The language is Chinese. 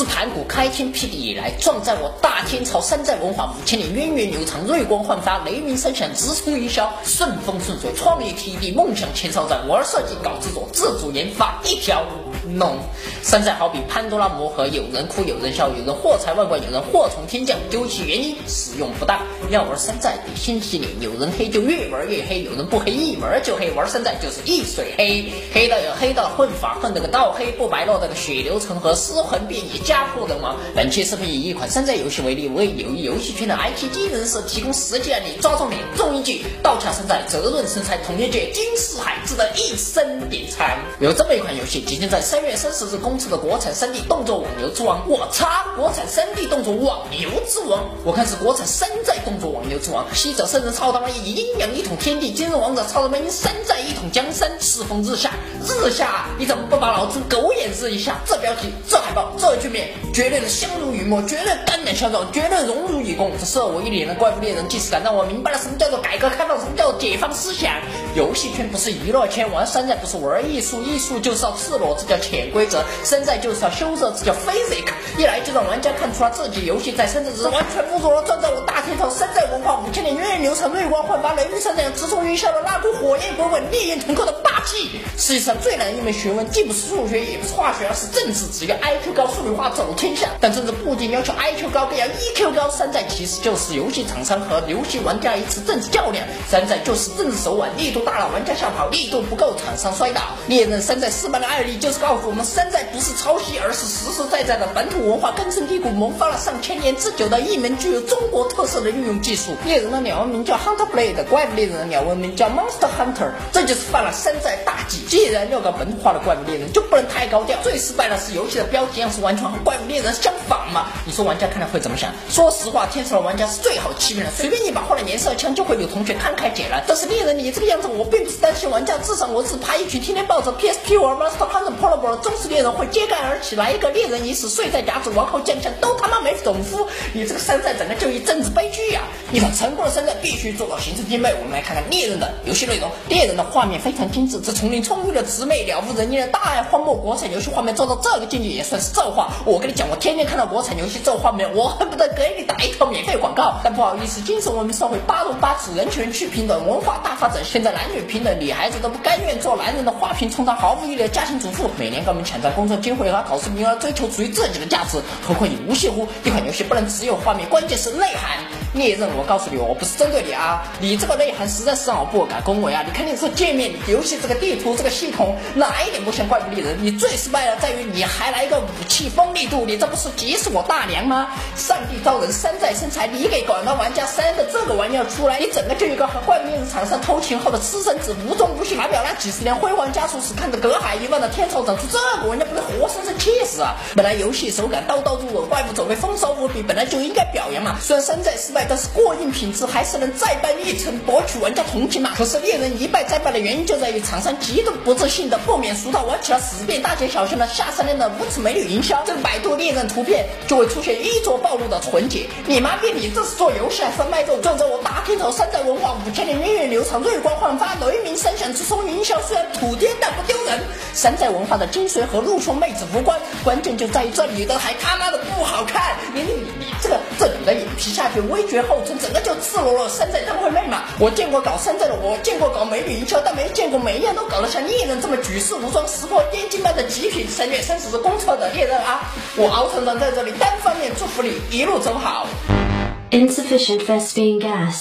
自盘古开天辟地以来，壮在我大天朝山寨文化五千年，源远流长，瑞光焕发，雷鸣声响，直冲云霄，顺风顺水，创业天地，梦想千兆载。玩设计搞制作，自主研发，一条龙。山寨好比潘多拉魔盒，有人哭有人笑，有人祸财万贯，有人祸从天降。究其原因，使用不当。要玩山寨得先洗脸，有人黑就越玩越黑，有人不黑一玩就黑。玩山寨就是一水黑，黑到有黑到混法，混得个倒黑不白，落得个血流成河，尸魂遍野，家破人亡。本期视频以一款山寨游戏为例，为友谊游戏圈的 IT 机人士提供实际案例，抓重点，重一句，道卡山寨，责任身材，同业界惊世海，值得一生点餐。有这么一款游戏，即将在三三月三十日公测的国产 3D 动作网游之王，我擦，国产 3D 动作网游之王，我看是国产山寨动作网游之王。西者圣人操他妈一阴阳一统天地，今日王者操他妈一山寨一统江山，世风日下，日下，你怎么不把老子狗眼日一下？这标题，这海报，这局面，绝对的相濡以沫，绝对肝胆相照，绝对荣辱与共。这射我一脸的怪物猎人，即使敢让我明白了什么叫做改革开放，什么叫做解放思想。游戏圈不是娱乐圈，玩山寨不是玩艺术，艺术就是要赤裸，这叫潜规则；山寨就是要羞涩，这叫 physics。一来就让玩家看出了自己游戏在山寨之完全不足了，站在我大天朝山寨文化五千年源远流长、锐光焕发、雷鸣山寨直冲云霄的那股火焰滚滚、烈焰腾空的霸气。世界上最难的一门学问，既不是数学，也不是化学，而是政治。只要 IQ 高，数理化走天下。但政治不仅要求 IQ 高，更要 EQ 高。山寨其实就是游戏厂商和游戏玩家一次政治较量。山寨就是政治手腕，力度大了玩家吓跑，力度不够厂商摔倒。猎人山寨失败的案例就是告诉我们，山寨不是抄袭，而是实实在在的本土文化根深蒂固、萌发了上千年之久的一门具有中国特色的运用技术。猎人的鸟文名叫 Hunter Blade，怪物猎人的鸟文名叫 Monster Hunter，这就是犯了山寨大忌。既然要搞本土化的怪物猎人，就不能太高调。最失败的是游戏的标题样式完全和怪物猎人相反嘛？你说玩家看了会怎么想？说实话，天朝的玩家是最好欺骗的，随便一把换了颜色枪就会有同学慷慨解囊。但是猎人你这个样子，我并不是担心玩家至少，我只怕一群天天抱着 PSP 玩 Monster Hunter Portable 忠实猎人会揭竿而起，来一个猎人已死，睡在甲子，王后将相都他妈没种夫。你这个山寨整个就一政治悲剧呀！一款成功的山寨必须做到形成兼备。我们来看看猎人的游戏内容，猎人的画面非常精致，这丛林充裕的植被，了无人烟的大爱荒漠，国产游戏画面做到这个境界也算是造化。我跟你讲，我天天看到国产游戏这画面，我恨不得给你打一条免费广告。但不好意思，精神文明社会八荣八耻，人权去平等，文化大发展，现在男女平等，女孩子都不甘愿做男人的花瓶，充当毫无意义的家庭主妇，每年跟我们抢占工作机会和考试名额，追求属于自己的价值。何况你无懈乎？一款游戏不能只有画面，关键是内涵。猎刃，我告诉你，我不是针对你啊，你这个内涵实在是让我不敢恭维啊！你看你这界面，游戏这个地图，这个系统，哪一点不像怪物猎人？你最失败的在于你还来一个武器锋利度，你这不是急死我大娘吗？上帝造人，山寨身材，你给广大玩家塞的这个玩意儿出来，你整个就一个和怪物猎人产生偷情后的私生子，无中无西，发表那几十年辉煌家族史，看着隔海一望的天朝长出这个玩家，不得活生生气死啊！本来游戏手感刀刀入耳，怪物走位风骚无比，本来就应该表扬嘛。虽然山寨失败，但是过硬品质还是能再办一层，博取玩家同情嘛。可是猎人一败再败的原因就在于厂商极度不自信的不免俗套，玩起了死遍大街小巷的下三滥的无耻美女营销。这个百度猎人图片就会出现衣着暴露的纯洁。你妈逼你这是做游戏还是卖肉？撞着我大天朝山寨文化五千年源远流长，瑞光焕发，雷鸣声响，直冲云霄。虽然土爹但不丢人。山寨文化的精髓和陆兄妹子无关，关键就在于这女的还他妈的不好看。你你你这个这女的眼皮下去，微绝后唇，整个就赤裸裸山寨当会妹嘛。我见过搞山寨的，我见过搞美女营销，但没见过每一样都搞得像猎人这么举世无双、石破天惊般的极品。三月三十日公测的猎人啊，我敖成长在这里单方面祝福你一路走好。Insufficient Vespine gas.